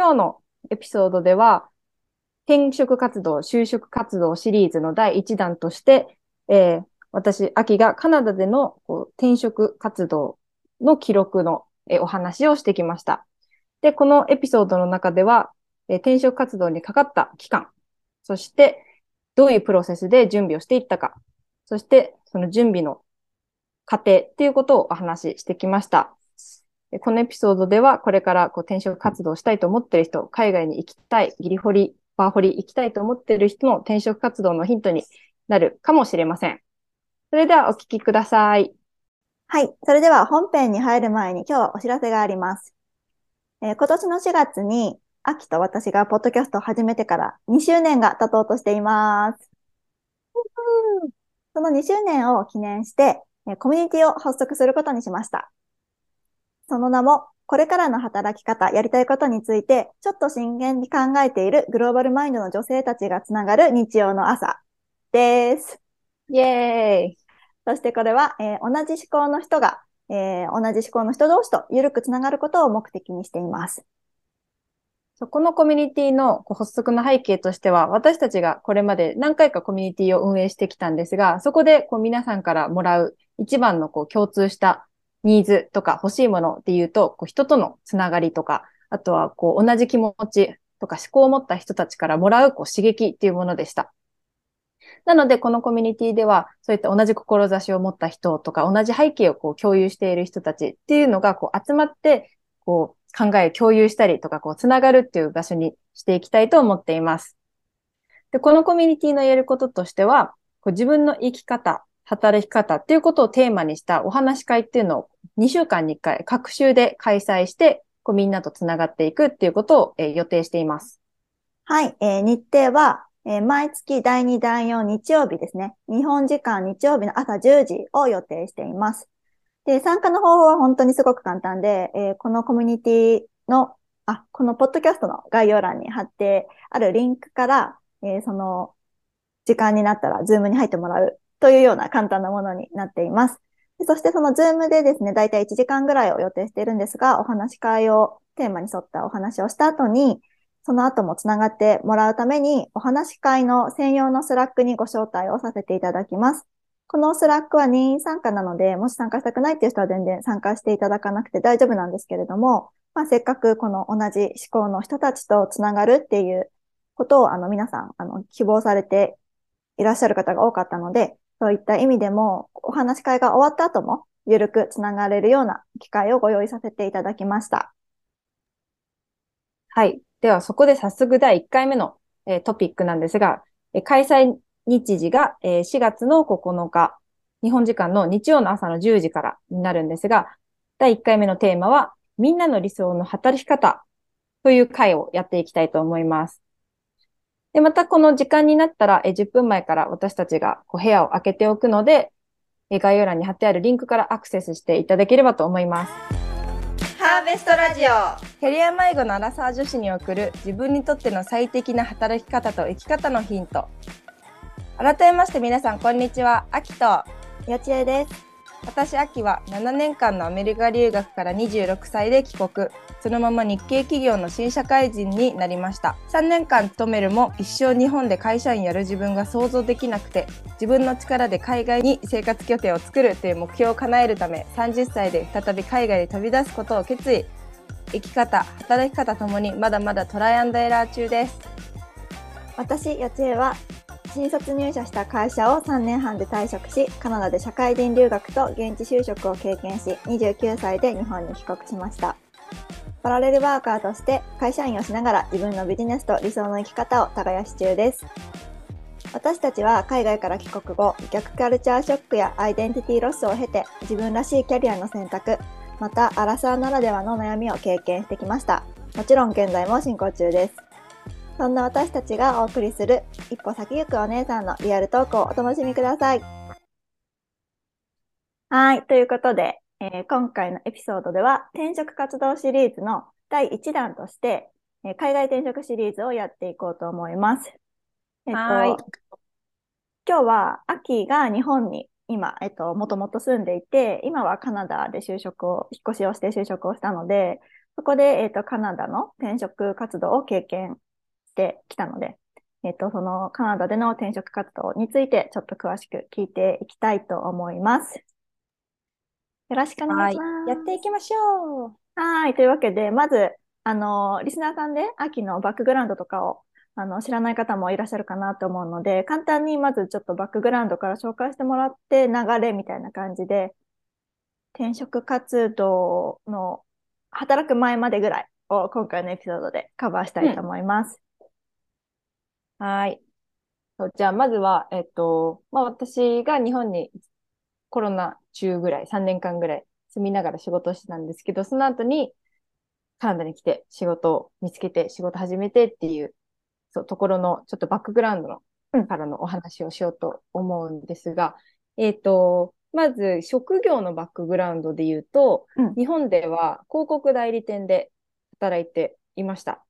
今日のエピソードでは、転職活動、就職活動シリーズの第1弾として、えー、私、秋がカナダでのこう転職活動の記録の、えー、お話をしてきました。で、このエピソードの中では、えー、転職活動にかかった期間、そしてどういうプロセスで準備をしていったか、そしてその準備の過程っていうことをお話ししてきました。このエピソードでは、これからこう転職活動したいと思っている人、海外に行きたい、ギリホリ、バーホリ行きたいと思っている人の転職活動のヒントになるかもしれません。それではお聞きください。はい。それでは本編に入る前に今日はお知らせがあります。えー、今年の4月に、秋と私がポッドキャストを始めてから2周年が経とうとしています。その2周年を記念して、コミュニティを発足することにしました。その名も、これからの働き方、やりたいことについて、ちょっと真剣に考えているグローバルマインドの女性たちがつながる日曜の朝です。イェーイそしてこれは、えー、同じ思考の人が、えー、同じ思考の人同士と緩くつながることを目的にしています。そこのコミュニティの発足の背景としては、私たちがこれまで何回かコミュニティを運営してきたんですが、そこでこう皆さんからもらう一番のこう共通したニーズとか欲しいものっていうと、こう人とのつながりとか、あとはこう同じ気持ちとか思考を持った人たちからもらうこう刺激っていうものでした。なので、このコミュニティでは、そういった同じ志を持った人とか、同じ背景をこう共有している人たちっていうのがこう集まって、こう考えを共有したりとか、こうつながるっていう場所にしていきたいと思っています。で、このコミュニティの言えることとしては、こう自分の生き方、働き方っていうことをテーマにしたお話会っていうのを2週間に1回、各週で開催して、こうみんなとつながっていくっていうことを、えー、予定しています。はい、えー、日程は、えー、毎月第2、第4日曜日ですね。日本時間日曜日の朝10時を予定しています。で、参加の方法は本当にすごく簡単で、えー、このコミュニティの、あ、このポッドキャストの概要欄に貼ってあるリンクから、えー、その、時間になったら Zoom に入ってもらうというような簡単なものになっています。そしてその Zoom でですね、だいたい1時間ぐらいを予定しているんですが、お話し会をテーマに沿ったお話をした後に、その後もつながってもらうために、お話し会の専用の Slack にご招待をさせていただきます。この Slack は任意参加なので、もし参加したくないっていう人は全然参加していただかなくて大丈夫なんですけれども、まあ、せっかくこの同じ志向の人たちとつながるっていうことを、あの、皆さん、あの、希望されていらっしゃる方が多かったので、そういった意味でも、お話し会が終わった後も、ゆるくつながれるような機会をご用意させていただきました。はい。では、そこで早速第1回目の、えー、トピックなんですが、えー、開催日時が、えー、4月の9日、日本時間の日曜の朝の10時からになるんですが、第1回目のテーマは、みんなの理想の働き方という回をやっていきたいと思います。で、またこの時間になったら、え10分前から私たちがこう部屋を開けておくので、え概要欄に貼ってあるリンクからアクセスしていただければと思います。ハーベストラジオキャリア迷子のアラサー女子に送る自分にとっての最適な働き方と生き方のヒント。改めまして皆さん、こんにちは。あきと、よちえです。私、秋は7年間のアメリカ留学から26歳で帰国。そのまま日系企業の新社会人になりました。3年間勤めるも一生日本で会社員やる自分が想像できなくて、自分の力で海外に生活拠点を作るという目標を叶えるため、30歳で再び海外に飛び出すことを決意。生き方、働き方ともにまだまだトライアンドエラー中です。私、よちえは新卒入社した会社を3年半で退職し、カナダで社会人留学と現地就職を経験し、29歳で日本に帰国しました。パラレルワーカーとして会社員をしながら自分のビジネスと理想の生き方を耕し中です。私たちは海外から帰国後、逆カルチャーショックやアイデンティティロスを経て自分らしいキャリアの選択、またアラサーならではの悩みを経験してきました。もちろん現在も進行中です。そんな私たちがお送りする一歩先行くお姉さんのリアルトークをお楽しみください。はい。ということで、えー、今回のエピソードでは転職活動シリーズの第1弾として、えー、海外転職シリーズをやっていこうと思います。えっと、今日は秋が日本に今、えっと、もともと住んでいて、今はカナダで就職を、引っ越しをして就職をしたので、そこで、えっ、と、カナダの転職活動を経験してきたので、えっ、と、そのカナダでの転職活動についてちょっと詳しく聞いていきたいと思います。よろしくお願いします。やっていきましょう。はい。というわけで、まず、あの、リスナーさんで秋のバックグラウンドとかをあの知らない方もいらっしゃるかなと思うので、簡単にまずちょっとバックグラウンドから紹介してもらって流れみたいな感じで、転職活動の働く前までぐらいを今回のエピソードでカバーしたいと思います。はい。そうじゃあ、まずは、えっと、まあ、私が日本にコロナ中ぐらい、3年間ぐらい住みながら仕事をしてたんですけど、その後にカナダに来て仕事を見つけて仕事始めてっていう、そう、ところのちょっとバックグラウンドの、うんからのお話をしようと思うんですが、えっと、まず職業のバックグラウンドで言うと、うん日本では広告代理店で働いていました。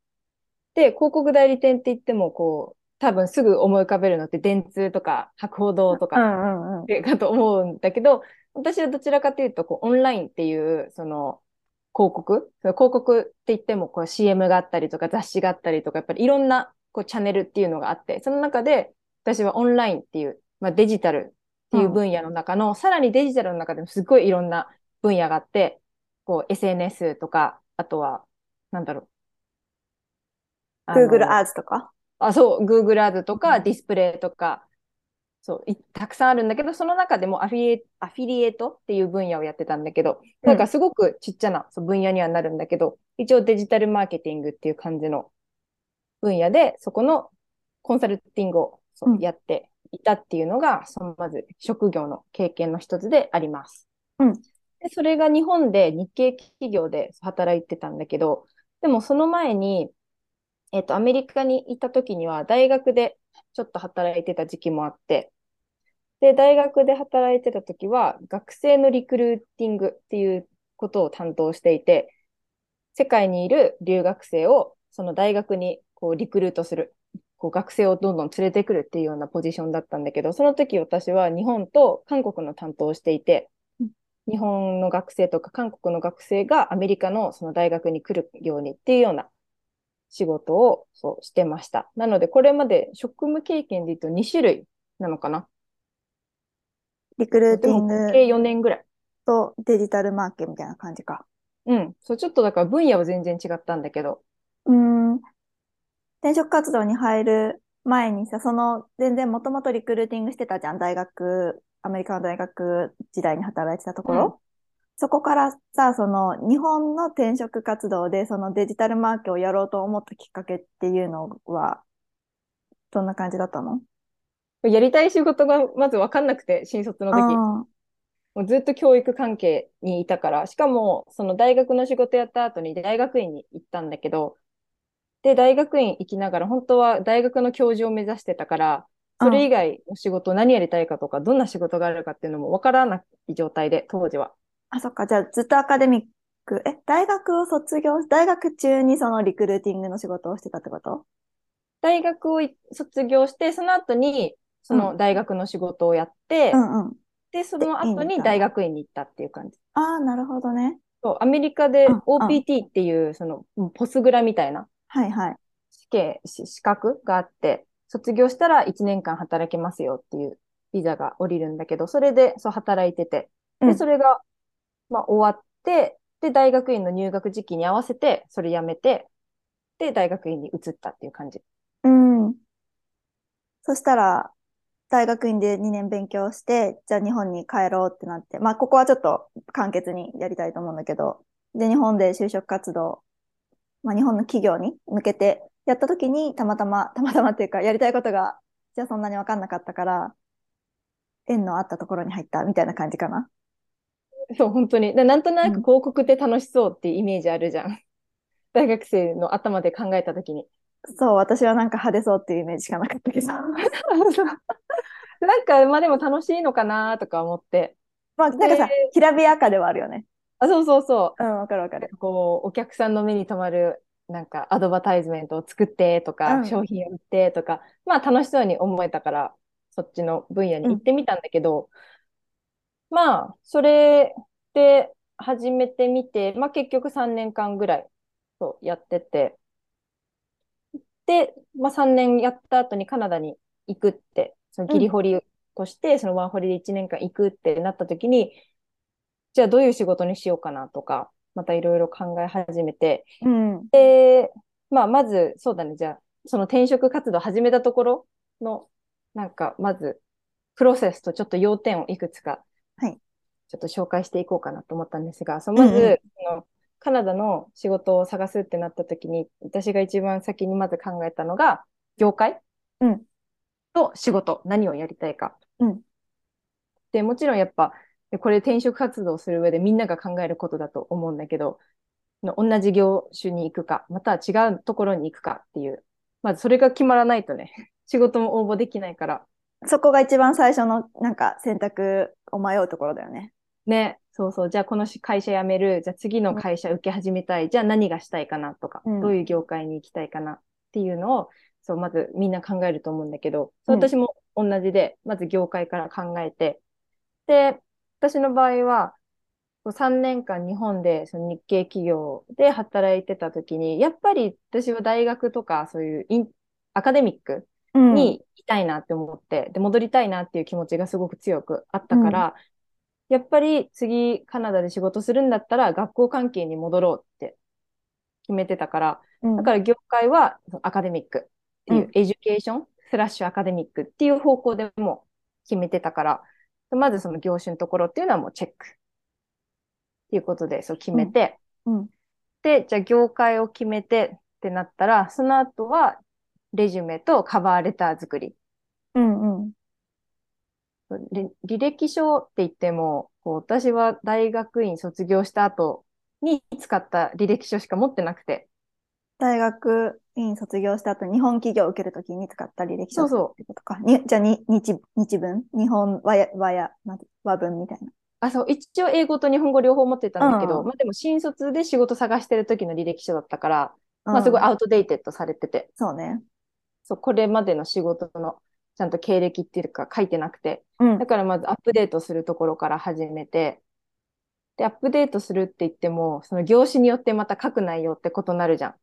で、広告代理店って言っても、こう、多分すぐ思い浮かべるのって電通とか博報堂とうかんうんうん。かと思うんだけど、私はどちらかというと、こう、オンラインっていう、その、広告？その広告って言っても、こう、CM があったりとか、雑誌があったりとか、やっぱりいろんな、こう、チャンネルっていうのがあって、その中で、私はオンラインっていう、まあ、デジタルっていう分野の中の、さらにデジタルの中でもすごいいろんな分野があって、こう、SNS とか、あとは、なんだろう。Google Ads とか？あ、そう、Google Ads とか、うん。ディスプレイとか、そう、いたくさんあるんだけど、その中でもアフィリエアフィリエイトっていう分野をやってたんだけど、なんかすごくちっちゃなそう分野にはなるんだけど、一応デジタルマーケティングっていう感じの分野で、そこのコンサルティングをそううん。やっていたっていうのが、そのまず職業の経験の一つであります。うん。でそれが日本で日系企業で働いてたんだけど、でもその前に、えっと、アメリカに行った時には、大学でちょっと働いてた時期もあって、で、大学で働いてた時は、学生のリクルーティングっていうことを担当していて、世界にいる留学生を、その大学にこうリクルートする、こう学生をどんどん連れてくるっていうようなポジションだったんだけど、その時私は日本と韓国の担当をしていてうん、日本の学生とか韓国の学生がアメリカのその大学に来るようにっていうような仕事をそうしてました。なので、これまで職務経験で言うと2種類なのかな。リクルーティング計4年ぐらい。とデジタルマーケみたいな感じか。うん。そう、ちょっとだから分野は全然違ったんだけど。うーん。転職活動に入る前にさ、その、全然もともとリクルーティングしてたじゃん。大学、アメリカの大学時代に働いてたところ。うんそこからさ、その、日本の転職活動で、そのデジタルマーケをやろうと思ったきっかけっていうのは、どんな感じだったの？やりたい仕事がまず分かんなくて、新卒の時。あもうずっと教育関係にいたから、しかも、その大学の仕事やった後に大学院に行ったんだけど、で、大学院行きながら、本当は大学の教授を目指してたから、それ以外の仕事、何やりたいかとか、どんな仕事があるかっていうのも分からない状態で、当時は。あ、そっか。じゃあ、ずっとアカデミック、え、大学を卒業、大学中にそのリクルーティングの仕事をしてたってこと？大学をい卒業して、その後に、その大学の仕事をやって、うんうん。で、その後に大学院に行ったっていう感じ。ああ、なるほどね。そう、アメリカでうんうん OPT っていう、その、ポスグラみたいなはいはい。試験、し資格があって、卒業したら1年間働けますよっていうビザが降りるんだけど、それで、そう、働いてて、で、うんそれが、まあ、終わって、で、大学院の入学時期に合わせて、それ辞めて、で、大学院に移ったっていう感じ。うん。そしたら、大学院で2年勉強して、じゃあ日本に帰ろうってなって、まあ、ここはちょっと簡潔にやりたいと思うんだけど、で、日本で就職活動、まあ、日本の企業に向けてやった時に、たまたま、たまたまっていうか、やりたいことが、じゃあそんなにわかんなかったから、縁のあったところに入ったみたいな感じかな。そう、本当に。でなんとなうんく広告って楽しそうっていうイメージあるじゃん。大学生の頭で考えたときに。そう、私はなんか派手そうっていうイメージしかなかったけど。なんか、まあでも楽しいのかなとか思って。まあ、なんかさ、きらびやかではあるよね。あ、そうそうそうん、わかるわかる。う。こう、お客さんの目に留まる、なんか、アドバタイズメントを作ってとか、うん商品を売ってとか、まあ楽しそうに思えたから、そっちの分野に行ってみたんだけど、まあ、それで始めてみて、まあ結局3年間ぐらいそうやってて、で、まあ、3年やった後にカナダに行くって、そのギリホリとして、そのワーホリで1年間行くってなった時に、じゃあどういう仕事にしようかなとか、またいろいろ考え始めて、うん。で、まあ、まず、そうだね、じゃあ、その転職活動始めたところの、なんか、まず、プロセスとちょっと要点をいくつか、はいちょっと紹介していこうかなと思ったんですが、そのまず、うんうんそのカナダの仕事を探すってなった時に、私が一番先にまず考えたのが、業界うんと仕事、何をやりたいか。うんで、もちろんやっぱ、これ転職活動する上でみんなが考えることだと思うんだけど、の同じ業種に行くか、または違うところに行くかっていう、まずそれが決まらないとね、仕事も応募できないから、そこが一番最初のなんか選択を迷うところだよね。ね、そうそう、じゃあこの会社辞める、じゃあ次の会社受け始めたい、じゃあ何がしたいかなとか、うん。どういう業界に行きたいかなっていうのを、そう、まずみんな考えると思うんだけど、そううん。私も同じで、まず業界から考えて、で、私の場合は、3年間日本でその日系企業で働いてた時に、やっぱり私は大学とかそういう in academic うん。にいたいなって思って、で、戻りたいなっていう気持ちがすごく強くあったから、やっぱり次カナダで仕事するんだったら学校関係に戻ろうって決めてたから、うん、だから業界は academic っていう、うん education slash academic っていう方向でも決めてたから、まずその業種のところっていうのはもうチェックっていうことでそう決めて、うんで、じゃあ業界を決めてってなったら、その後はレジュメとカバーレター作り。うんうん。れ履歴書って言っても、こう私は大学院卒業した後に使った履歴書しか持ってなくて。大学院卒業した後、日本企業を受けるときに使った履歴書そうそうってことか。にじゃあに日、日文？日本和や、和や、和文みたいな。あ、そう、一応英語と日本語両方持ってたんだけど、うんまあでも新卒で仕事探してる時の履歴書だったから、まあすごいうんアウトデイテッドされてて、そうね。そう、これまでの仕事のちゃんと経歴っていうか書いてなくて、うんだ。からまずアップデートするところから始めて、で、アップデートするって言っても、その業種によってまた書く内容って異なるじゃん。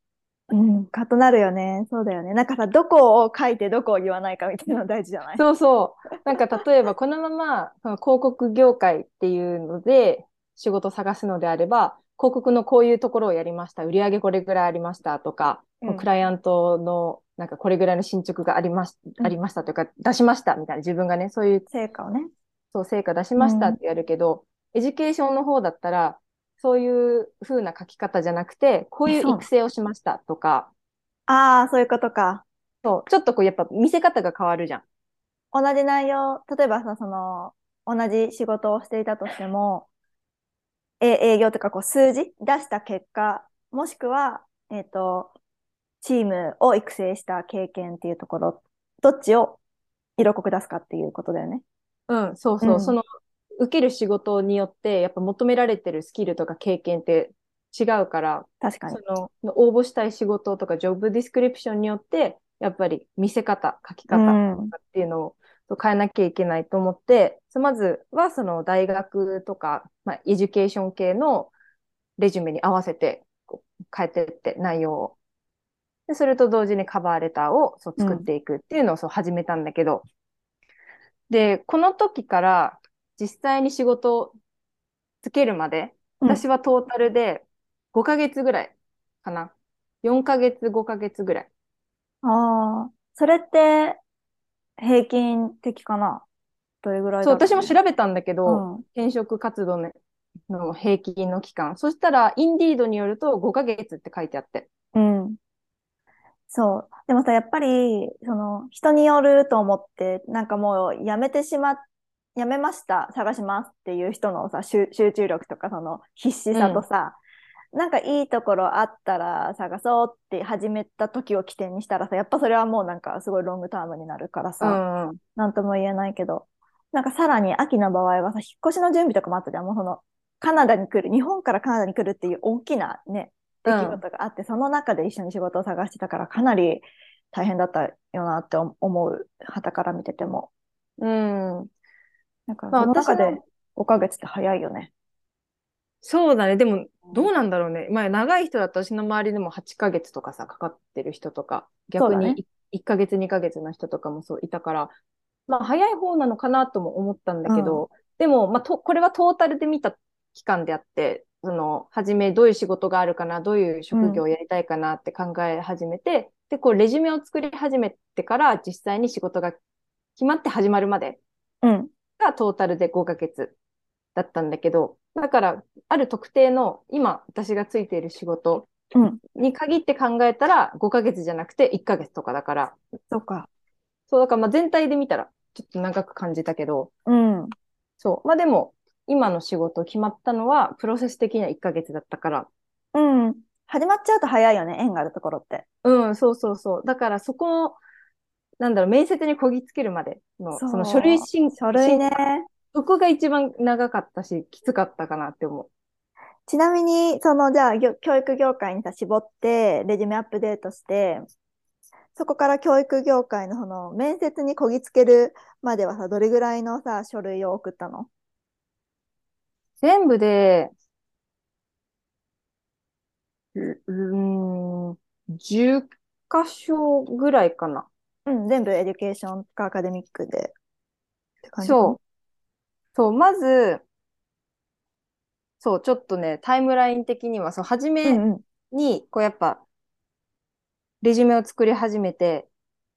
うん。かとなるよね。そうだよね。なんかさ、どこを書いてどこを言わないかみたいなの大事じゃない？そうそう。なんか例えばこのままその広告業界っていうので仕事を探すのであれば、広告のこういうところをやりました。売上これぐらいありましたとか、うんクライアントのなんかこれぐらいの進捗がありましうんありましたというか、出しましたみたいな自分がね、そういう成果をね。そう成果出しましたってやるけど、 education の方だったら、そういう風な書き方じゃなくて、こういう育成をしましたとか、ああ、そういうことか。そう、ちょっとこうやっぱ見せ方が変わるじゃん。同じ内容、例えばさ、その、同じ仕事をしていたとしても、え営業とかこう数字出した結果、もしくは、えっ、と、チームを育成した経験っていうところ、どっちを色濃く出すかっていうことだよね。うん、そうそう。うんその、受ける仕事によって、やっぱ求められてるスキルとか経験って違うから、確かにそ。の、応募したい仕事とか、ジョブディスクリプションによって、やっぱり見せ方、書きう方ん。っていうのを変えなきゃいけないと思って、そまずはその大学とか、まあ、 education 系のレジュメに合わせて変えてって内容を。で、それと同時にカバーレターをそう作っていくっていうのをそう始めたんだけど、で、この時から実際に仕事をつけるまで、うん私はトータルで5ヶ月ぐらいかな。4ヶ月、5ヶ月ぐらい。ああ、それって平均的かな？どれぐらいそう、私も調べたんだけど、うん転職活動のの平均の期間。そしたら、インディードによると5ヶ月って書いてあって。うん。そう。でもさ、やっぱり、その、人によると思って、なんかもう、やめてしまっ、やめました、探しますっていう人のさ、集集中力とか、その、必死さとさ、なんかいいところあったら探そうって始めた時を起点にしたらさ、やっぱそれはもうなんかすごいロングタームになるからうさ、んうん。なんとも言えないけど、なんかさらに秋の場合はさ、引っ越しの準備とかもあったじゃん。もうその、カナダに来る、日本からカナダに来るっていう大きなね、出来事があって、その中で一緒に仕事を探してたから、かなり大変だったよなって思う、旗から見てても。うん。なんか、まあその中で私も5ヶ月って早いよね。そうだね。でも、どうなんだろうね。まあ、長い人だと私の周りでも8ヶ月とかさ、かかってる人とか、逆に1ヶ月、2ヶ月の人とかもそういたから、まあ、早い方なのかなとも思ったんだけど、でも、まあ、と、これはトータルで見た期間であって、その、初めどういう仕事があるかな、どういう職業をやりたいかなって考え始めて、で、こう、レジュメを作り始めてから、実際に仕事が決まって始まるまでうん。がトータルで5ヶ月だったんだけど、だから、ある特定の今私がついている仕事うん。に限って考えたら5ヶ月じゃなくて1ヶ月とかだから、そうか。そう、だからまあ全体で見たらちょっと長く感じたけど、うん。そう、まあでも今の仕事決まったのはプロセス的には1ヶ月だったから、うん。始まっちゃうと早いよね、縁があるところって。うん、そうそうそう。だからそこの、なんだろう、面接にこぎつけるまでの、その書類審書類ね。そこが一番長かったし、きつかったかなって思う。ちなみに、その、じゃあ、教育業界にさ、絞って、レジュメアップデートして、そこから教育業界のその、面接にこぎつけるまではさ、どれぐらいのさ、書類を送ったの？全部で、うん、10箇所ぐらいかな。うん、全部 education か academic で。そう。そう、まず、そう、ちょっとね、タイムライン的には、そう、初うめ。に、こうやっぱ、レジュメを作り始めて、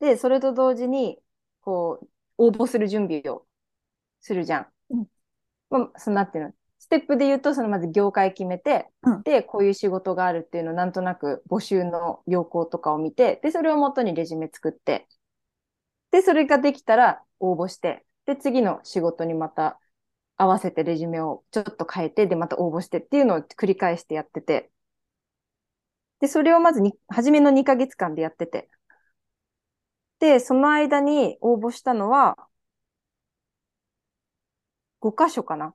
で、それと同時に、こう、応募する準備をするじゃん。うんまあ、そのなんていうの、ステップで言うと、そのまず業界決めて、うんで、こういう仕事があるっていうのをなんとなく募集の要項とかを見て、で、それをもとにレジュメ作って、で、それができたら応募して、で、次の仕事にまた合わせてレジュメをちょっと変えて、で、また応募してっていうのを繰り返してやってて、で、それをまずに、初めの2ヶ月間でやってて。で、その間に応募したのは、5箇所かな。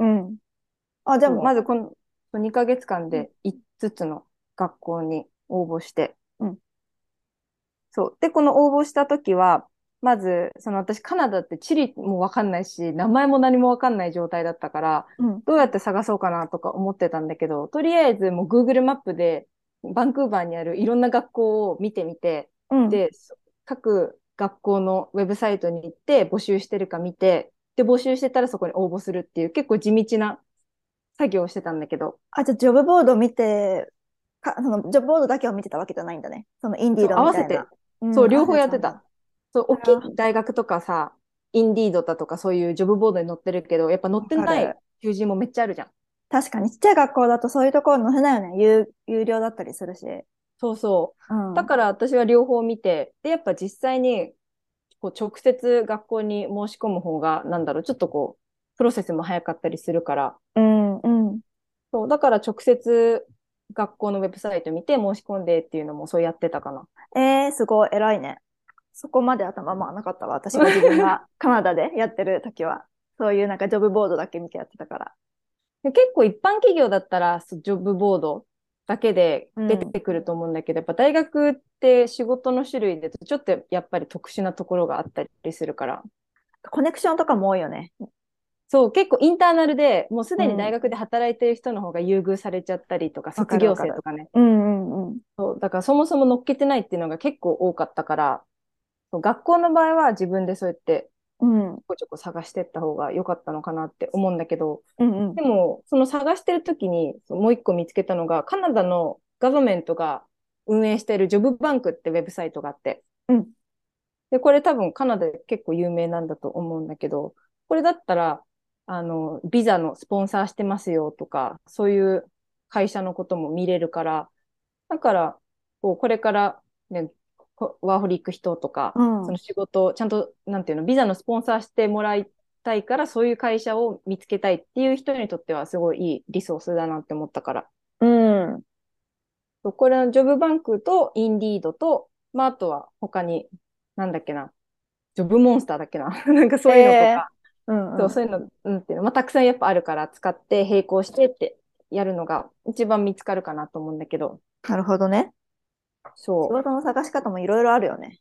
うん。あ、じゃあまずこの2ヶ月間で5つの学校に応募して。うんそう。で、この応募したときは、まず、その私カナダって地理もわかんないし、名前も何もわかんない状態だったから、うん。どうやって探そうかなとか思ってたんだけど、とりあえずもう Google マップでバンクーバーにあるいろんな学校を見てみて、うん。で、そ各学校のウェブサイトに行って募集してるか見て、で、募集してたらそこに応募するっていう結構地道な作業をしてたんだけど、あ、じゃあ、ジョブボード見て、か、その、ジョブボードだけを見てたわけじゃないんだね。その、インディードみたいな。合わせうんそう、両方やってた。。そう、大あきい大学とかさ、インディードだとかそういうジョブボードに載ってるけど、やっぱ載ってない求人もめっちゃあるじゃん。確かに、ちっちゃい学校だとそういうところ載せないよね。有、有料だったりするし。そうそう。うん。だから私は両方見て、で、やっぱ実際に、こう直接学校に申し込む方が、なんだろう、ちょっとこう、プロセスも早かったりするから、うん、うん。そう、だから直接学校のウェブサイト見て申し込んでっていうのもそうやってたかな。えー、すごい、偉いね。そこまで頭回らなかったわ。私が自分が カナダでやってる時は。そういうなんかジョブボードだけ見てやってたから。で結構一般企業だったら、ジョブボードだけで出てくると思うんだけど、やっぱ大学って仕事の種類でちょっとやっぱり特殊なところがあったりするから。コネクションとかも多いよね。そう、結構インターナルでもうすでに大学で働いてる人の方が優遇されちゃったりとか、わか卒業生とかね。うんうんうん。そう、だからそもそも乗っけてないっていうのが結構多かったから、学校の場合は自分でそうやってうん。ちょこちょこ探してった方が良かったのかなって思うんだけど、うんうんで。も、その探してる時にもう一個見つけたのが、カナダのガバメントが運営しているジョブバンクってウェブサイトがあって、うんで、これ多分カナダで結構有名なんだと思うんだけど、これだったら、あの、ビザのスポンサーしてますよとか、そういう会社のことも見れるから、だから、こう、これから、ね、こワーホリ行く人とか、うんその仕事をちゃんと、なんていうの、ビザのスポンサーしてもらいたいから、そういう会社を見つけたいっていう人にとってはすごいいいリソースだなって思ったから。うん。これのジョブバンクとインディードと、まあ、あとは他に、なんだっけな、ジョブモンスターだっけな、なんかそういうのとか、うんうん。そう、そういうの、うんていうの、まあ、たくさんやっぱあるから使って並行してってやるのが一番見つかるかなと思うんだけど、なるほどね。仕そ事の探し方もいろいろあるよね。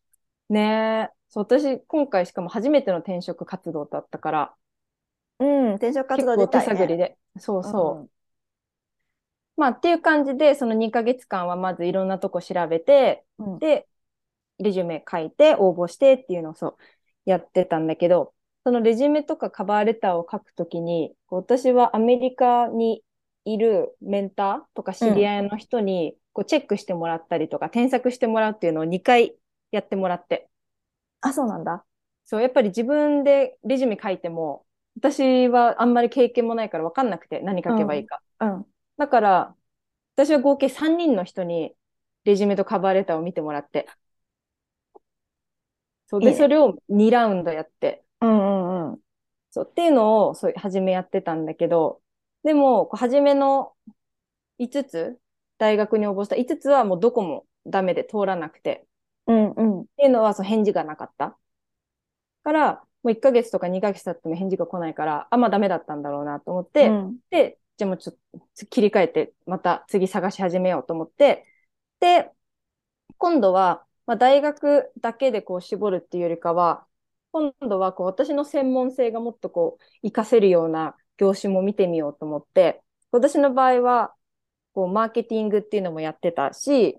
う。ねえ。そう、私、今回しかも初めての転職活動だったから、うん。転職活動自体ね。探りで。そうそう。まあっていう感じで、その2ヶ月間はまずいろんなとこ調べて、うん。うん。で、レジュメ書いて応募してっていうのをそうやってたんだけど、そのレジュメとかカバーレターを書くときに、私はアメリカにいるメンターとか知り合いの人にこうチェックしてもらったりとか添削してもらうっていうのを2回やってもらって。あ、そうなんだ。そう、やっぱり自分でレジュメ書いても、私はあんまり経験もないから分かんなくて何書けばいいか。うん。だから、私は合計3人の人にレジュメとカバーレターを見てもらって。そうで、いいねそれを2ラウンドやって。うんうんうん。そうっていうのを、そう、初めやってたんだけど、でも、こう初めの5つ、大学に応募した。5つはもうどこもダメで通らなくて、うんうん。っていうのは、そう、返事がなかった。から、もう1ヶ月とか2ヶ月経っても返事が来ないから、あ、まあダメだったんだろうなと思って、うん。で、じゃあもうちょっと切り替えて、また次探し始めようと思って、で、今度は、まあ、大学だけでこう絞るっていうよりかは、今度はこう私の専門性がもっとこう活かせるような業種も見てみようと思って、私の場合は、こうマーケティングっていうのもやってたし、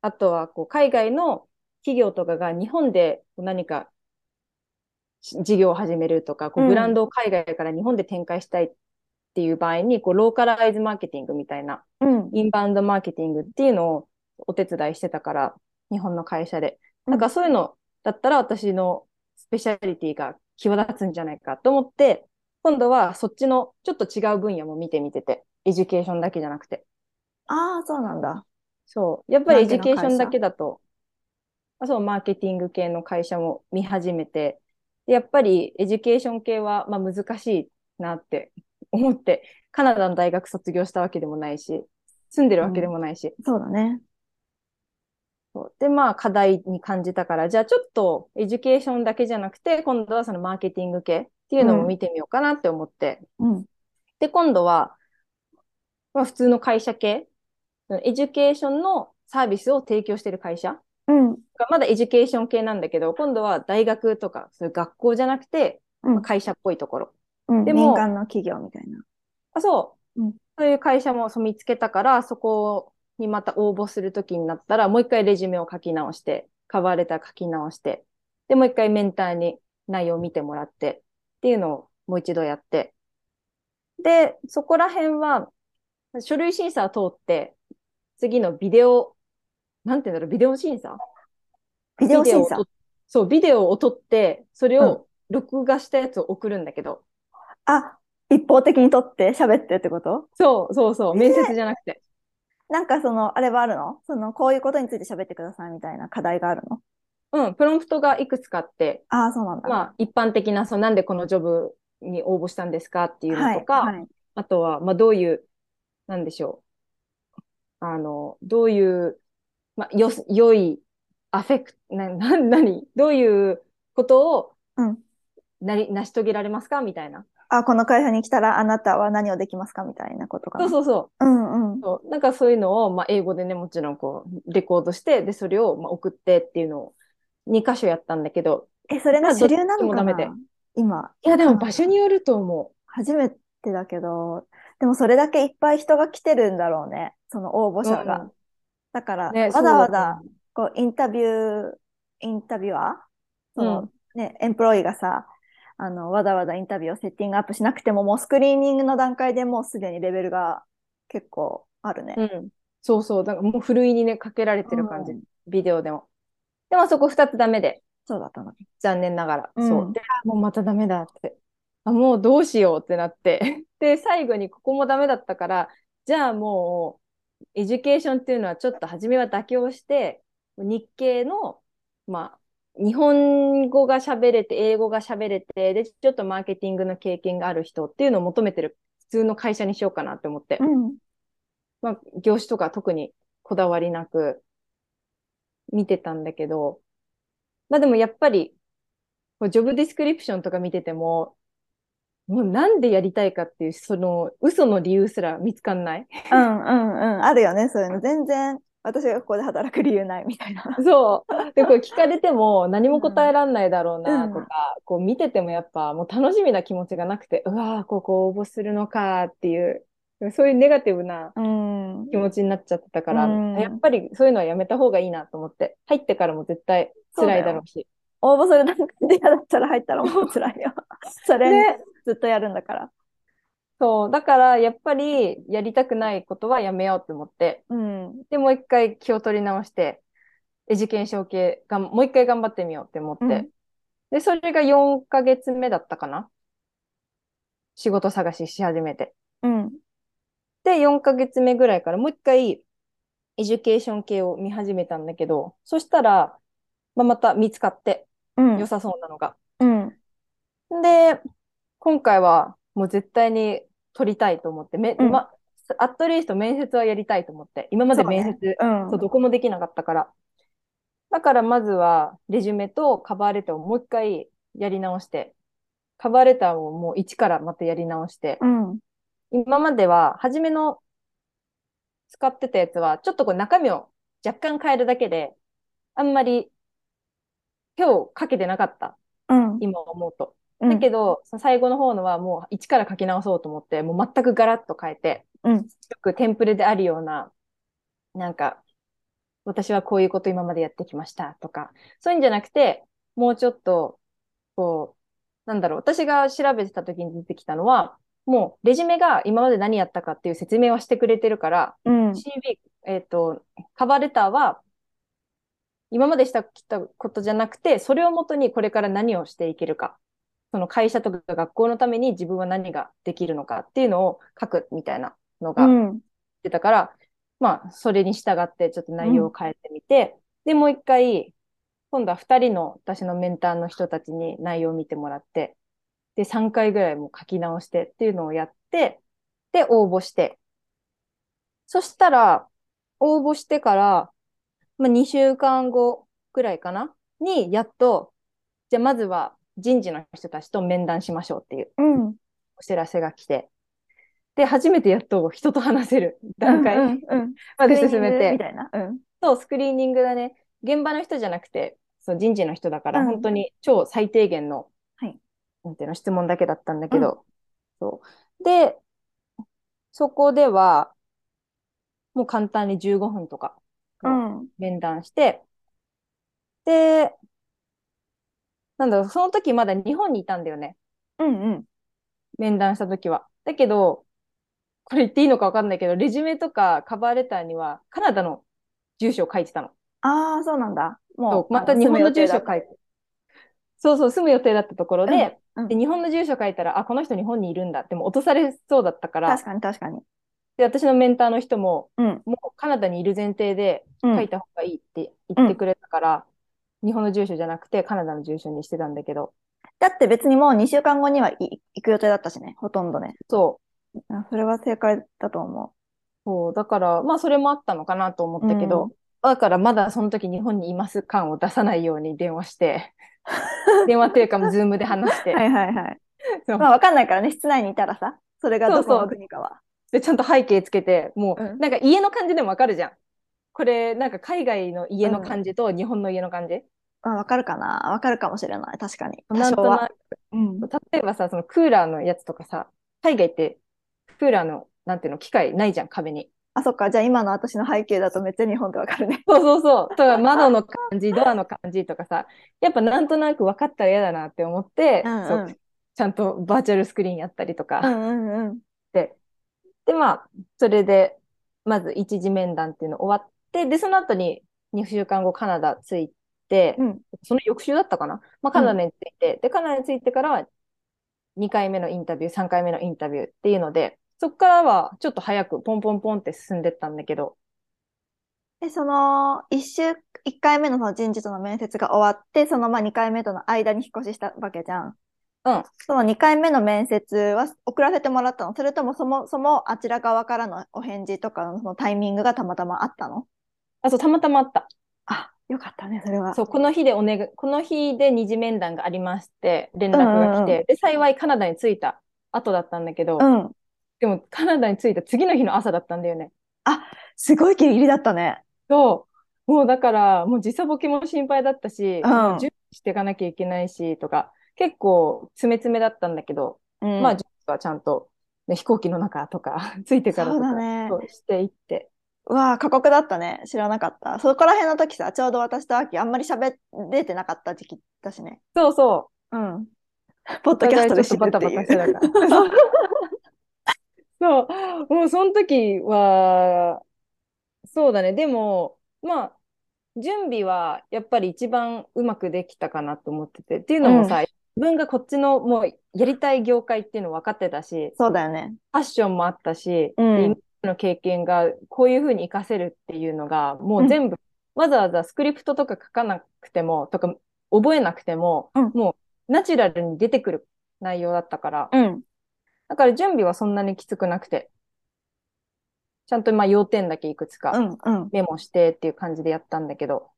あとはこう海外の企業とかが日本で何かし事業を始めるとか、こううんブランドを海外から日本で展開したいっていう場合に、こうローカライズマーケティングみたいな、うん。インバウンドマーケティングっていうのをお手伝いしてたから、日本の会社で。うんなんかそういうのだったら私のスペシャリティが際立つんじゃないかと思って、今度はそっちのちょっと違う分野も見てみてて、 education だけじゃなくて。ああ、そうなんだ。そう。やっぱり education だけだと、あそう、マーケティング系の会社も見始めて、でやっぱり education 系は、まあ、難しいなって思って、カナダの大学卒業したわけでもないし、住んでるわけでもないし、そうだね。で、まあ、課題に感じたから、じゃあちょっと education だけじゃなくて、今度はそのマーケティング系っていうのも見てみようかなって思って、うん。で、今度は、まあ、普通の会社系、 education のサービスを提供している会社うん。がまだ education 系なんだけど、今度は大学とか、そういう学校じゃなくて、うんまあ会社っぽいところ。うん。でも民間の企業みたいな。あ、そう。うんそういう会社もそう見つけたから、そこにまた応募するときになったら、もう一回レジュメを書き直して、カバーレター書き直して、で、もう一回メンターに内容を見てもらって、っていうのをもう一度やって。で、そこら辺は、書類審査を通って、次のビデオ、なんていうんだろう、ビデオ審査？ビデオ審査。そう、ビデオを撮って、それを録画したやつを送るんだけど、あ、一方的に撮って喋ってってこと？そうそうそう、面接じゃなくて。なんかその、あれはあるの？その、こういうことについて喋ってくださいみたいな課題があるの？うん、プロンプトがいくつかあって、ああ、そうなんだ。まあ、一般的な、そう、なんでこのジョブに応募したんですかっていうのとか、はい、はい。あとは、まあ、どういう、なんでしょう。あの、どういう、まあ、よ、良いアフェクト、な、な、何？どういうことを、うんなり、成し遂げられますか？みたいな。あ、この会社に来たらあなたは何をできますか？みたいなことかな。そうそうそう。うんうん。そう、なんかそういうのを、まあ、英語でね、もちろんこう、レコードして、で、それを、まあ、送ってっていうのを2箇所やったんだけど、え、それが主流なのかな？今。いや、でも場所によると思初めてだけど、でもそれだけいっぱい人が来てるんだろうね。その応募う。者が。うんだから、ね、わざわざこうインタビュー、インタビュアー？その、うんね、エンプロイがさ、あの、わざわざインタビューをセッティングアップしなくても、もうスクリーニングの段階でもうすでにレベルが結構あるね。うん。そうそう。だからもうふるいにね、かけられてる感じ。うんビデオでも。でもそこ2つダメで、そうだったの。残念ながら。うんそう。で、あもうまたダメだって。あ、もうどうしようってなって。で、最後にここもダメだったから、じゃあもう、 education っていうのはちょっと初めは妥協して、日系の、まあ、日本語が喋れて、英語が喋れて、で、ちょっとマーケティングの経験がある人っていうのを求めてる普通の会社にしようかなって思って。うん。まあ、業種とか特にこだわりなく見てたんだけど、まあでもやっぱり、ジョブディスクリプションとか見てても、もうなんでやりたいかっていう、その嘘の理由すら見つかんない？うんうんうん。あるよね、そういうの。全然、私がここで働く理由ないみたいな。そう。で、これ聞かれても何も答えらんないだろうなうんとか、こう見ててもやっぱもう楽しみな気持ちがなくて、うわー、ここ応募するのかっていう、そういうネガティブなうん。気持ちになっちゃってたから、うんやっぱりそういうのはやめた方がいいなと思って、入ってからも絶対辛いだろうし。応募する段階で嫌だったら入ったらもう辛いよ。それ、ね、ずっとやるんだから。そう。だからやっぱりやりたくないことはやめようと思って、うん。で、もう一回気を取り直して、 education 系がん、もう一回頑張ってみようって思って、うんで、それが4ヶ月目だったかな仕事探しし始めて。うん。で、4ヶ月目ぐらいからもう一回、 education 系を見始めたんだけど、そしたら、まあ、また見つかって、うん。良さそうなのが。うん。で、今回はもう絶対に取りたいと思って、め、うんま、 at least 面接はやりたいと思って、今まで面接、うん。そう、どこもできなかったから。だからまずは、レジュメとカバーレターをもう一回やり直して、カバーレターをもう一からまたやり直して、うん。今までは、初めの使ってたやつは、ちょっとこう中身を若干変えるだけで、あんまり手をかけてなかった、うん。今思うと。うんだけど、その最後の方のはもう一から書き直そうと思って、もう全くガラッと変えて、うん。よくテンプレであるような、なんか、私はこういうこと今までやってきましたとか、そういうんじゃなくて、もうちょっと、こう、なんだろう、私が調べてた時に出てきたのは、もうレジュメが今まで何やったかっていう説明はしてくれてるから、うん。CV、えっと、カバーレターは、今までしたことじゃなくて、それをもとにこれから何をしていけるか。その会社とか学校のために自分は何ができるのかっていうのを書くみたいなのがうん。出たから、まあ、それに従ってちょっと内容を変えてみて、で、もう一回、今度は二人の私のメンターの人たちに内容を見てもらって、で、3回ぐらいも書き直してっていうのをやって、で、応募して。そしたら、応募してから、まあ、2週間後ぐらいかな？に、やっと、じゃあまずは人事の人たちと面談しましょうっていううん。お知らせが来て、で、初めてやっと人と話せる段階。まで進めスクリーニングみて、たいな。うん。そう、スクリーニングだね。現場の人じゃなくて、そう、人事の人だから、うん本当に超最低限の、はいなんていうの、質問だけだったんだけど、そう。で、そこでは、もう簡単に15分とか、うん。面談して、で、なんだろう、その時まだ日本にいたんだよね。うん。うん。面談した時は。だけど、これ言っていいのかわかんないけど、レジュメとかカバーレターにはカナダの住所を書いてたの。ああ、そうなんだ。もそうう、また日本の住所書いて。て。そうそう、住む予定だったところで、うんで、日本の住所書いたら、あ、この人日本にいるんだって、もう落とされそうだったから確、かに確かに。で、私のメンターの人も、うん。もうカナダにいる前提でうん書いた方がいいって言ってくれたから、日本の住所じゃなくてカナダの住所にしてたんだけど、だって別にもう2週間後にはい行く予定だったしね。ほとんどね。そう、あそれは正解だと思そう、だから、まあ、それもあったのかなと思ったけど、うんだからまだその時日本にいます感を出さないように電話して、電話っていうかもうズームで話しう。て、はいはいはい。そうまあわかんないからね、室内にいたらさ、それがどこのそうそう国かは。で、ちゃんと背景つけて、もう、うんなんか家の感じでもわかるじゃん。これ、なんか海外の家の感じと日本の家の感じ？まあわかるかな？わかるかもしれない。確かに。なんと多少はなく、うん。例えばさ、そのクーラーのやつとかさ、海外ってクーラーの、なんていうの、機械ないじゃん、壁に。あ、そっか。じゃあ今の私の背景だとめっちゃ日本でわかるね。そうそうそう。とか窓の感じ、ドアの感じとかさ、やっぱなんとなく分かったら嫌だなって思って、うんうんちゃんとバーチャルスクリーンやったりとかうんうんうん。で、で、まあ、それで、まず一次面談っていうの終わって、で、その後に2週間後カナダ着いて、うん。その翌週だったかな？まあ、カナダに着いて、で、カナダに着いてからは2回目のインタビュー、3回目のインタビューっていうので、そこからはちょっと早くポンポンポンって進んでったんだけど、で、その、一週、一回目のその人事との面接が終わって、そのまあ二回目との間に引っ越ししたわけじゃん。うん。その二回目の面接は送らせてもらったの？それともそもそもあちら側からのお返事とかのそのタイミングがたまたまあったの？あ、そう、たまたまあった。あ、よかったね、それは。そう、この日でお願い、この日で二次面談がありまして、連絡が来うんうんて、で、幸いカナダに着いた後だったんだけど、うん。でもカナダに着いた次の日の朝だったんだよね。すごいギリギリだったね。そう。もうだから、もう時差ボケも心配だったし、うん準備していかなきゃいけないし、とか、結構詰め詰めだったんだけど、うんまあ、準備はちゃんと、ね、飛行機の中とか、ついてからとか、だねそうしていって。うわあ、過酷だったね。知らなかった。そこら辺の時さ、ちょうど私とアキあんまり喋れてなかった時期だしね。そうそう。うん。ポッドキャストで知るっていう。バタバタしてたから。そう。もうその時は、そうだね。でも、まあ、準備はやっぱり一番うまくできたかなと思ってて。っていうのもさ、自分がこっちのもうやりたい業界っていうの分かってたし、そうだよね。ファッションもあったし、うんの経験がこういうふうに活かせるっていうのが、もう全部、わざわざスクリプトとか書かなくても、とか覚えなくても、うんもうナチュラルに出てくる内容だったから、うん。だから準備はそんなにきつくなくて、ちゃんとまあ要点だけいくつうかん。うん。メモしてっていう感じでやったんだけど、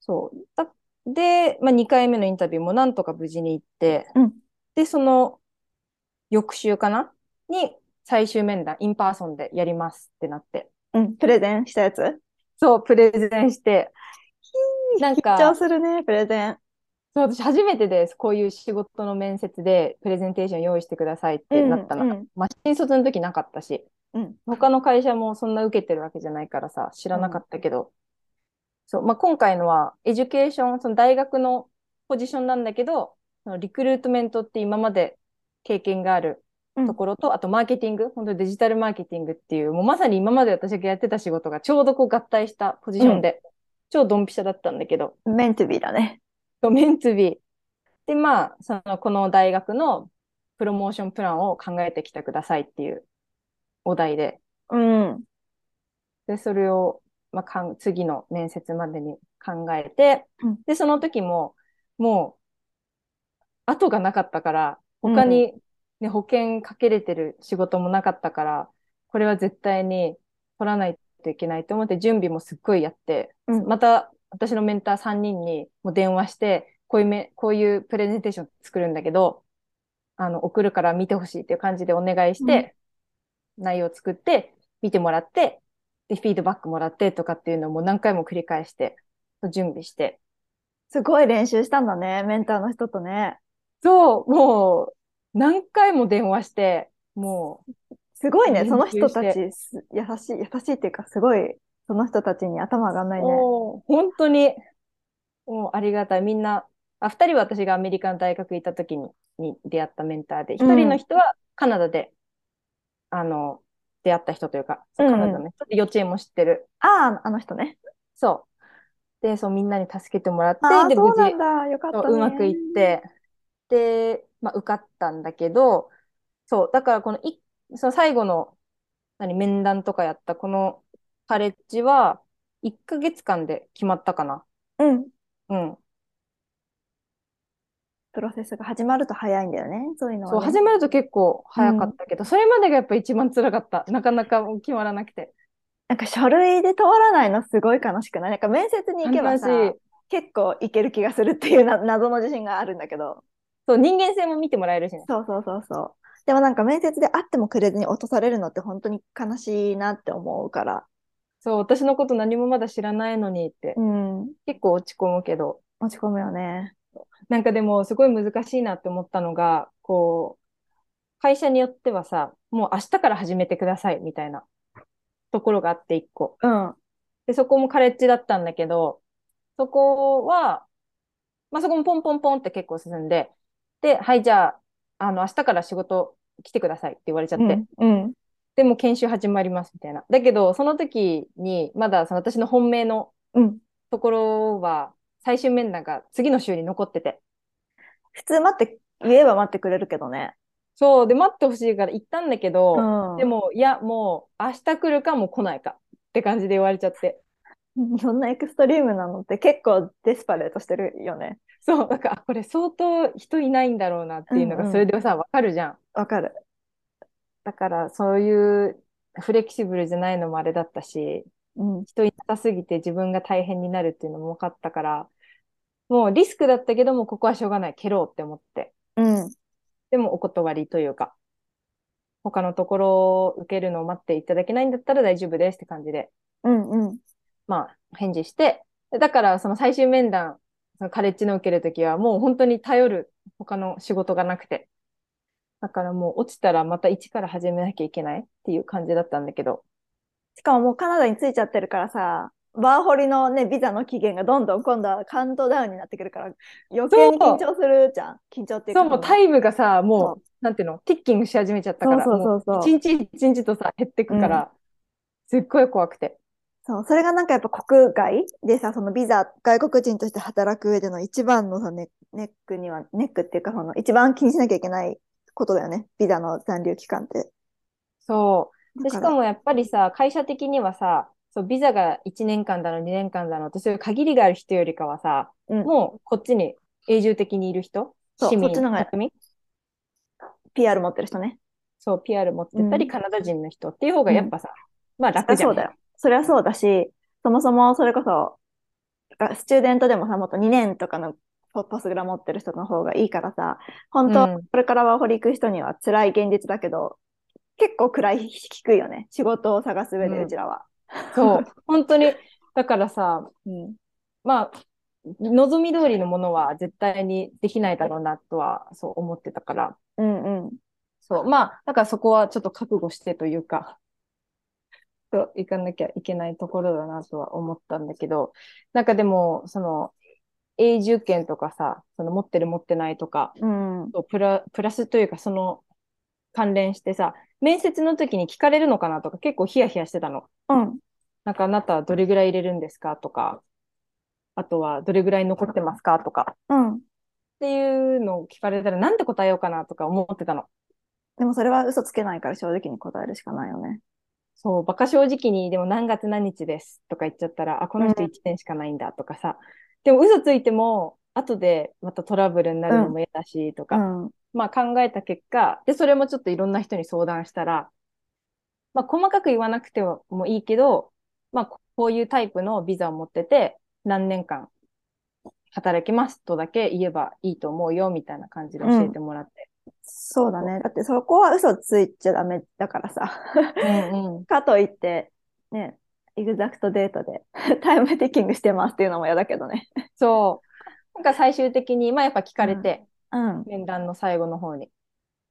そう。だで、まあ2回目のインタビューもなんとか無事に行って、うんで、その翌週かな？に最終面談、 in person でやりますってなって、うん。プレゼンしたやつ？そう、プレゼンして、なん緊張か、するね、プレゼン。そう、私初めてです。こういう仕事の面接でプレゼンテーション用意してくださいってなったの。うんうんまあ、新卒の時なかったし、うん。他の会社もそんな受けてるわけじゃないからさ、知らなかったけど、そう、まあ、今回のは、 education、その大学のポジションなんだけど、その recruitment って今まで経験があるところと、あとマーケティング、本当にデジタルマーケティングっていう、もうまさに今まで私がやってた仕事がちょうどこう合体したポジションで、超ドンピシャだったんだけど、 meant to be だね。 meant to be。で、まあ、その、この大学のプロモーションプランを考えてきてくださいっていうお題で、うん。で、それを、まあ、かん、次の面接までに考えてうん、で、その時も、もう、後がなかったから、他に、ね、保険かけれてる仕事もなかったから、これは絶対に取らないといけないと思って準備もすっごいやって、うんまた私のメンター3人にも電話して、こういうめ、こういうプレゼンテーション作るんだけど、あの、送るから見てほしいっていう感じでお願いして、内容を作って、見てもらって、で、フィードバックもらってとかっていうのをもう何回も繰り返して、準備して。すごい練習したんだね、メンターの人とね。そう、もう、何回も電話して、もすごいね、その人たちす、優しい、優しいっていうか、すごい、その人たちに頭上がんなう、いね。もう、本当に、もうありがたい。みんな、あ、二人は私がアメリカの大学行った時に、に出会ったメンターで、一うん人の人はカナダで、あの、出会った人というか、カナダの人で幼稚園も知ってる。ああ、あの人ね。そう。で、そう、みんなに助けてもらって、で、無事、なんだ。よかったね。そううまくいって、で、まあ、受かったんだけど、そう、だからこのい、その最後の、何、面談とかやったこのカレッジは、1ヶ月間で決まったかな。うん。うん。プロセスが始まると早いんだよね。そういうのそう、はね。始まると結構早かったけど、それまでがやっぱ一番辛かった。なかなか決まらなくて。なんか書類で通らないのすごい悲しくない？なんか面接に行けばさ、結構いける気がするっていうな謎の自信があるんだけど。そう、人間性も見てもらえるしね。そうそうそうそう。でもなんか面接で会ってもくれずに落とされるのって本当に悲しいなって思うから。そう、私のこと何もまだ知らないのにって、うん。結構落ち込むけど、落ち込むよね。なんかでもすごい難しいなって思ったのが、こう、会社によってはさ、もう明日から始めてくださいみたいなところがあって一個。うん。で、そこもカレッジだったんだけど、そこは、まあそこもポンポンポンって結構進んで、で、はい、じゃあ、あの、明日から仕事来てくださいって言われちゃって、うん。うん。でも研修始まりますみたいな。だけど、その時に、まだその私の本命のうん。ところは、最終面談が次の週に残ってて、普通待って、言えば待ってくれるけどね。そう、で、待ってほしいから行ったんだけど、うん。でも、いや、もう、明日来るかもう来ないかって感じで言われちゃって。そんなエクストリームなのって結構デスパレートしてるよね。そう、なんか、あこれ相当人いないんだろうなっていうのが、うんうんそれでさ、わかるじゃん。わかる。だから、そういうフレキシブルじゃないのもあれだったし、うん。人いなさすぎて自分が大変になるっていうのも分かったから、もうリスクだったけども、ここはしょうがない、蹴ろうって思って。うん。でも、お断りというか、他のところを受けるのを待っていただけないんだったら大丈夫ですって感じで。うん。うん。まあ、返事して、だからその最終面談、そのカレッジの受けるときはもう本当に頼る他の仕事がなくて。だからもう落ちたらまた一から始めなきゃいけないっていう感じだったんだけど。しかももうカナダに着いちゃってるからさ、バーホリのね、ビザの期限がどんどん今度はカウントダウンになってくるから、余計に緊張するじゃん。緊張っていうか。そう、もうタイムがさ、も、そうなんていうの、ティッキングし始めちゃったから、そうそうそうそうも一日一日とさ、減ってくから、すっごい怖くて。そう、それがなんかやっぱ国外でさ、そのビザ、外国人として働く上での一番のさ、ネネックには、ネックっていうか、その一番気にしなきゃいけないことだよね。ビザの残留期間って。そう。で、しかもやっぱりさ、会社的にはさ、そう、ビザが1年間だの、2年間だのって、そういう限りがある人よりかはさ、うんもうこっちに永住的にいる人、そう市民、そっ PR 持ってる人ね。そう、PR 持ってたり、うんカナダ人の人っていう方がやっぱさ、まあそり楽じゃん。ゃそうだよ。それはそうだし、そもそもそれこそ、がスチューデントでもさ、もっと2年とかのポポスグラ持ってる人の方がいいからさ、本当、うんこれからワーホリ行く人には辛い現実だけど、結構位低いよね。仕事を探す上で、うんうちらは。そう、本当に、だからさ、うん。まあ、望み通りのものは絶対にできないだろうなとは、そう思ってたから、うんうん。そう、まあ、だからそこはちょっと覚悟してというか、と行かなきゃいけないところだなとは思ったんだけど、なんかでも、その、永住権とかさ、その持ってる持ってないとか、うん。プラ、プラスというかその関連してさ、面接の時に聞かれるのかなとか結構ヒヤヒヤしてたの。うん。なんかあなたはどれぐらい入れるんですかとか、あとはどれぐらい残ってますかとか、うん。っていうのを聞かれたらなんて答えようかなとか思ってたの。でもそれは嘘つけないから正直に答えるしかないよね。そう、馬鹿正直に、でも何月何日ですとか言っちゃったら、あ、この人うん1年しかないんだとかさ、でも嘘ついても、後でまたトラブルになるのも嫌だしとか、うん。まあ考えた結果、で、それもちょっといろんな人に相談したら、まあ細かく言わなくてもいいけど、まあこういうタイプのビザを持ってて、何年間働きますとだけ言えばいいと思うよ、みたいな感じで教えてもらって。そうだね。だってそこは嘘ついちゃダメだからさ。うんうん。かといって、ね、 exact date で time ticking してますっていうのも嫌だけどね。そう。なんか最終的に、まあやっぱ聞かれて、うん。面談の最後の方に。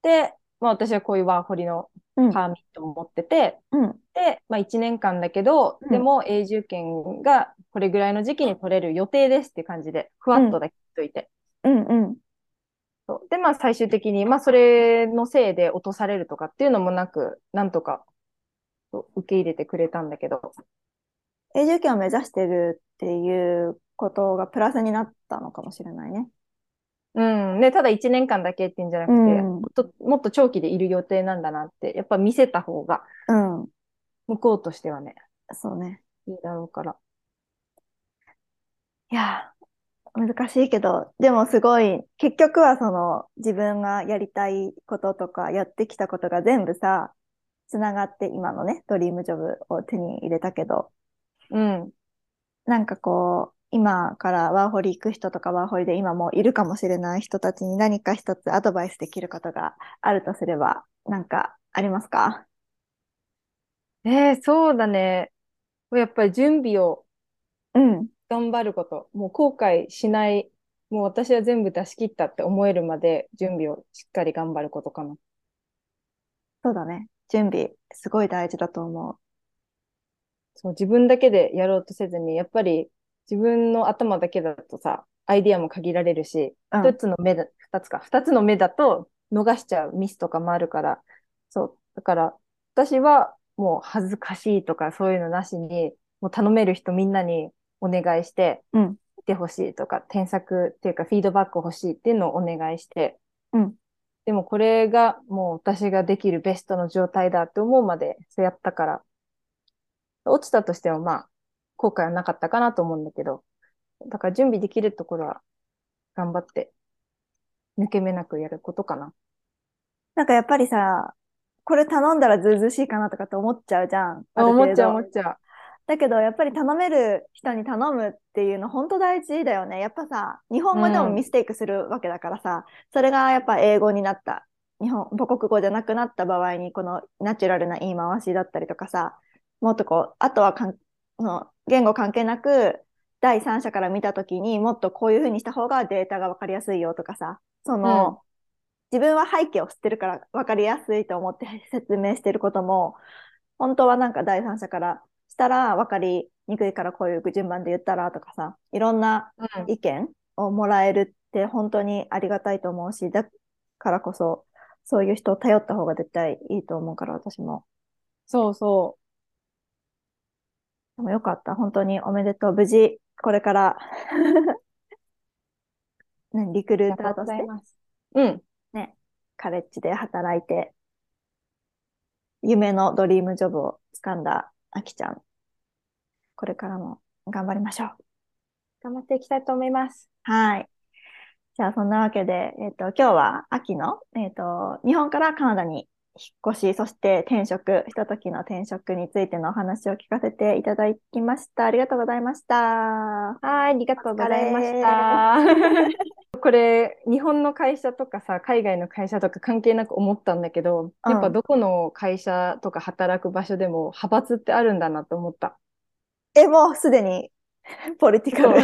で、まあ私はこういうワーホリのうん。パーミットを持ってて、うん。で、まあ1年間だけど、うんでも永住権がこれぐらいの時期に取れる予定ですっていう感じで、ふわっとだけ言っといて。うん。うん。そうで、まあ最終的に、まあそれのせいで落とされるとかっていうのもなく、なんとか受け入れてくれたんだけど、永住権を目指してるっていうことがプラスになったのかもしれないね。うん。で、ただ1年間だけっていうんじゃなくて、うんもっと、もっと長期でいる予定なんだなって、やっぱ見せた方が、うん。向こうとしてはね、そうね。いいだろうから。いやー、難しいけど、でもすごい、結局はその自分がやりたいこととかやってきたことが全部さ、つながって今のね、ドリームジョブを手に入れたけど、うん。なんかこう、今からワーホリ行く人とかワーホリで今もういるかもしれない人たちに何か一つアドバイスできることがあるとすれば、なんかありますか？えー、そうだね。やっぱり準備をうん。頑張ること。もう後悔しない。もう私は全部出し切ったって思えるまで準備をしっかり頑張ることかな。そうだね。準備、すごい大事だと思そう、自分だけでやろうとせずに、やっぱり自分の頭だけだとさ、アイディアも限られるし、う。一つの目だ、二つか、二つの目だと逃しちゃうミスとかもあるから、そう、だから私はもう恥ずかしいとかそういうのなしに、もう頼める人みんなにお願いして、うん見てほしいとか、添削っていうかフィードバック欲しいっていうのをお願いして、うんでもこれがもう私ができるベストの状態だって思うまでそうやったから、落ちたとしてもまあ、後悔はなかったかなと思うんだけど、だから準備できるところは頑張って抜け目なくやることかな。なんかやっぱりさ、これ頼んだらずうずうしいかなとかって思っちゃうじゃん。ある思っちゃう思っちゃう。だけど、やっぱり頼める人に頼むっていうの本当大事だよね。やっぱさ、日本語でもうん。ミステイクするわけだからさ、それがやっぱ英語になった、日本、母国語じゃなくなった場合に、このナチュラルな言い回しだったりとかさ、もっとこう、あとはかんその言語関係なく、第三者から見たときにもっとこういうふうにした方がデータが分かりやすいよとかさ、その、うん。自分は背景を知ってるから分かりやすいと思って説明してることも、本当はなんか第三者からしたら分かりにくいからこういう順番で言ったらとかさ、いろんなうん意見をもらえるって本当にありがたいと思うし、だからこそ、そういう人を頼った方が絶対いいと思うから、私も。そうそでもよかった。本当におめでとう。無事、これから ね、リクう。ルーターとして。うん。カレッジで働いて、夢のドリームジョブを掴んだあきちゃん。これからも頑張りましょう。頑張っていきたいと思います。はい。じゃあ、そんなわけで、えっ、と、今日は秋の、えっ、と、日本からカナダに引っ越し、そして転職、ひとときの転職についてのお話を聞かせていただきました。ありがとうございました。はい、ありがとうございましおた。これ、日本の会社とかさ、海外の会社とか関係なく思ったんだけど、うんやっぱどこの会社とか働く場所でも派閥ってあるんだなと思った。え、もうすでに、ポリティカル。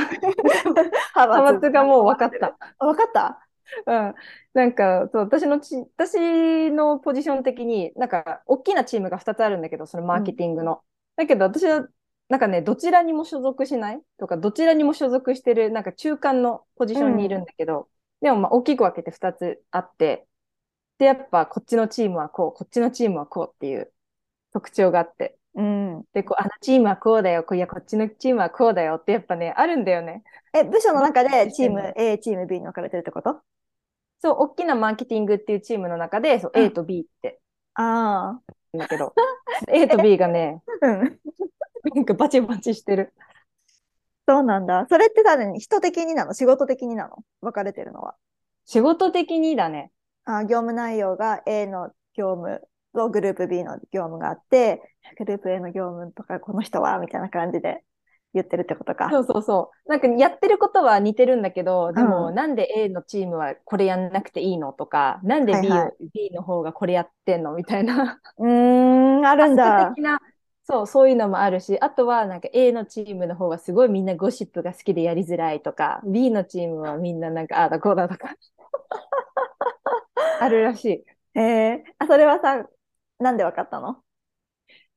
派閥がもう分かった。分かったうん。なんか、そう、私のち、私のポジション的に、なんか、大きなチームが2つあるんだけど、そのマーケティングの。だけど、私は、なんかね、どちらにも所属しない？とか、どちらにも所属してる、なんか中間のポジションにいるんだけど、でも、まあ、大きく分けて2つあって、で、やっぱ、こっちのチームはこう、こっちのチームはこうっていう特徴があって、うん。で、こう、あのチームはこうだよ、こいや、こっちのチームはこうだよって、やっぱね、あるんだよね。え、部署の中でチーム A、チーム B に分かれてるってこと？そう、大きなマーケティングっていうチームの中で、そう、うん A と B ってああ。だけど、A と B がね、うん。なんかバチバチしてる。そうなんだ。それってさ、何？人的になの？仕事的になの？分かれてるのは。仕事的にだね。あ業務内容が A の業務とグループ B の業務があって、グループ A の業務とかこの人はみたいな感じで言ってるってことか。そうそうそう。なんかやってることは似てるんだけど、でも、うんなんで A のチームはこれやんなくていいのとか、なんで B, をはいはい B の方がこれやってんのみたいな。うーん、あるんだそう、そういうのもあるし、あとはなんか A のチームの方がすごいみんなゴシップが好きでやりづらいとか、B のチームはみんななんかああだこうだとか。あるらしい。えー、あ、それはさ、なんで分かったの？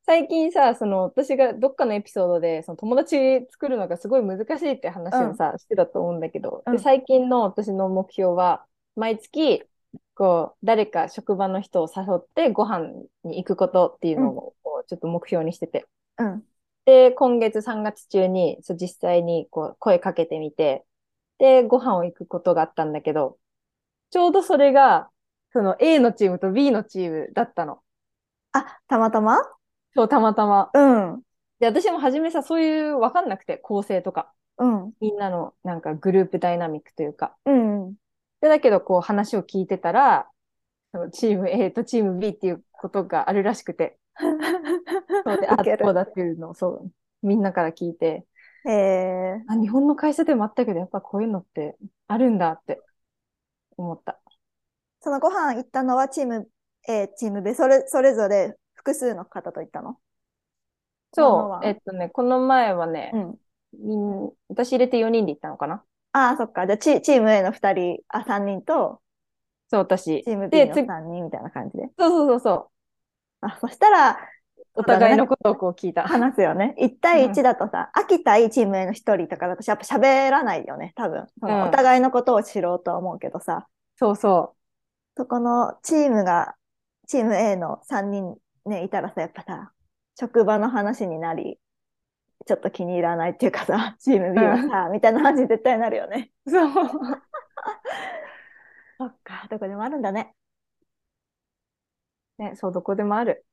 最近さ、その私がどっかのエピソードでその友達作るのがすごい難しいって話をさ、してたと思うんだけど、うんで最近の私の目標は毎月こう誰か職場の人を誘ってご飯に行くことっていうのをこうちょっと目標にしてて。うん。で、今月3月中にそう実際にこう声かけてみて、で、ご飯を行くことがあったんだけど、ちょうどそれがその A のチームと B のチームだったの。あ、たまたま？そう、たまたま。うん。で、私も初めさ、そういうわかんなくて、構成とか、うん。みんなのなんかグループダイナミックというか。うん。で、だけどこう話を聞いてたら、チーム A とチーム B っていうことがあるらしくて、そうで、あこうだっていうのをそう、みんなから聞いて、えー、あ、日本の会社でもあったけど、やっぱこういうのってあるんだって思った。そのご飯行ったのはチーム A、チーム B、それ、それぞれ複数の方と行ったの？そう、えっとね、この前はね、うん。私入れて4人で行ったのかな？ああ、そっか。じゃあチ、チーム A の2人、あ、3人と、そう、私。チーム B のでつ3人みたいな感じで？そうそうそうそう。あ、そしたら、お互いのことをこう聞いた。話すよね。1対1だとさ、秋対チーム A の1人とかだとやっぱ喋らないよね、多分。お互いのことを知ろうとは思うけどさ、そうそそこのチームが、チーム A の3人ね、いたらさ、やっぱさ、職場の話になり、ちょっと気に入らないっていうかさ、チーム B はさ、みたいな話に絶対なるよね。う。そう。そっか、どこでもあるんだね。ね、そう、どこでもある。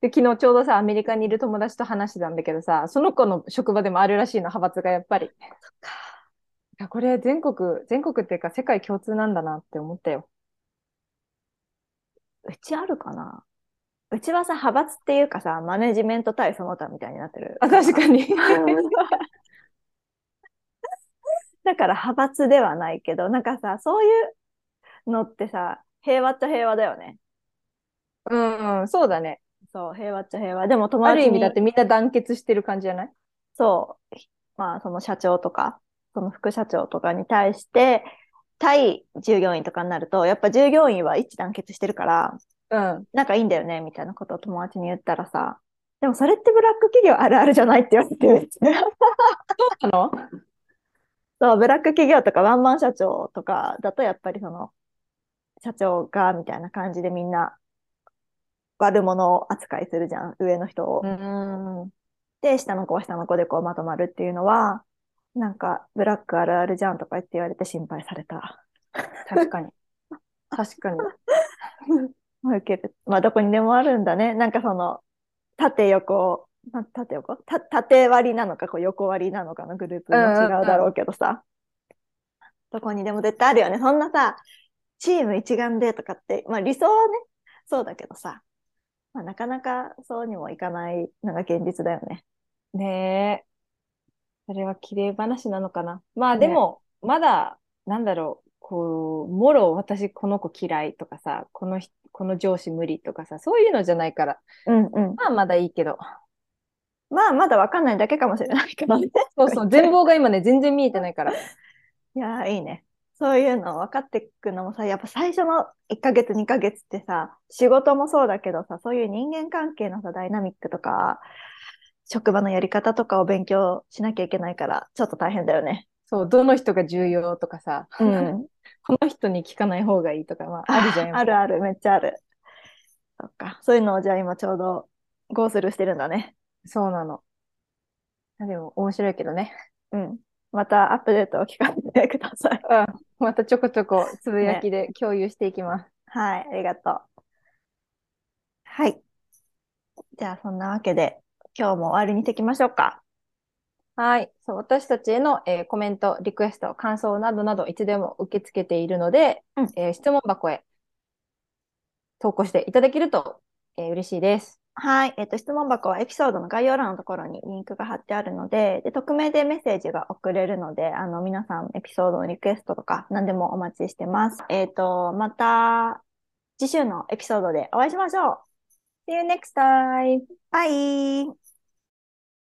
で、昨日ちょうどさ、アメリカにいる友達と話してたんだけどさ、その子の職場でもあるらしいの、派閥がやっぱり。いや、これ全国、全国っていうか世界共通なんだなって思ったよ。うちあるかなうちはさ、派閥っていうかさ、マネジメント対その他みたいになってる。あ、確かに。だから派閥ではないけど、なんかさ、そういうのってさ、平和っちゃ平和だよね。うん、そうだね。そう、平和っちゃ平和。でも友ある意味だってみんな団結してる感じじゃない？そう、まあその社長とか、その副社長とかに対して、対従業員とかになると、やっぱ従業員は一致団結してるから、うん。仲いいんだよね、みたいなことを友達に言ったらさ、でもそれってブラック企業あるあるじゃないって言われてめっちゃそうなの？そう、ブラック企業とかワンマン社長とかだとやっぱりその、社長がみたいな感じでみんな悪者扱いするじゃん、上の人を。うん。で、下の子は下の子でこうまとまるっていうのは、なんかブラックあるあるじゃんとか言って言われて心配された。確かに。確かに。まあ受ける。まあどこにでもあるんだね。なんかその、縦横、な縦横？た縦割りなのか、こう横割りなのかのグループも違うだろうけどさ。どこにでも絶対あるよね。そんなさ、チーム一丸でとかって、まあ理想はね、そうだけどさ、まあなかなかそうにもいかないのが現実だよね。ねえ。それは綺麗話なのかな。まあねでも、まだ、なんだろう、こう、もろ私この子嫌いとかさ、この人、この上司無理とかさ、そういうのじゃないから、うんうん。まあまだいいけど。まあまだわかんないだけかもしれないけどね。そうそう、全貌が今ね、全然見えてないから。いやー、いいね。そういうの分かっていくのもさ、やっぱ最初の1ヶ月、2ヶ月ってさ、仕事もそうだけどさ、そういう人間関係のさ、ダイナミックとか、職場のやり方とかを勉強しなきゃいけないから、ちょっと大変だよね。そう、どの人が重要とかさ、うん。この人に聞かない方がいいとか、まあ、あるじゃん。あるある、めっちゃある。そっか。そういうのをじゃあ今ちょうど、ゴースルーしてるんだね。そうなの。あでも、面白いけどね。うん。またアップデートを聞かせてください。うん。またちょこちょこつぶやきで共有していきます。はい、ありがとう。はい。じゃあ、そんなわけで、今日も終わりにしていきましょうか。はい。そう、私たちへの、えーコメント、リクエスト、感想などなどいつでも受け付けているので、うんえー質問箱へ投稿していただけると、えー嬉しいです。はい。えっと、質問箱はエピソードの概要欄のところにリンクが貼ってあるので、で、匿名でメッセージが送れるので、あの、皆さんエピソードのリクエストとか何でもお待ちしてます。えっと、また、次週のエピソードでお会いしましょう。See you next time! バイ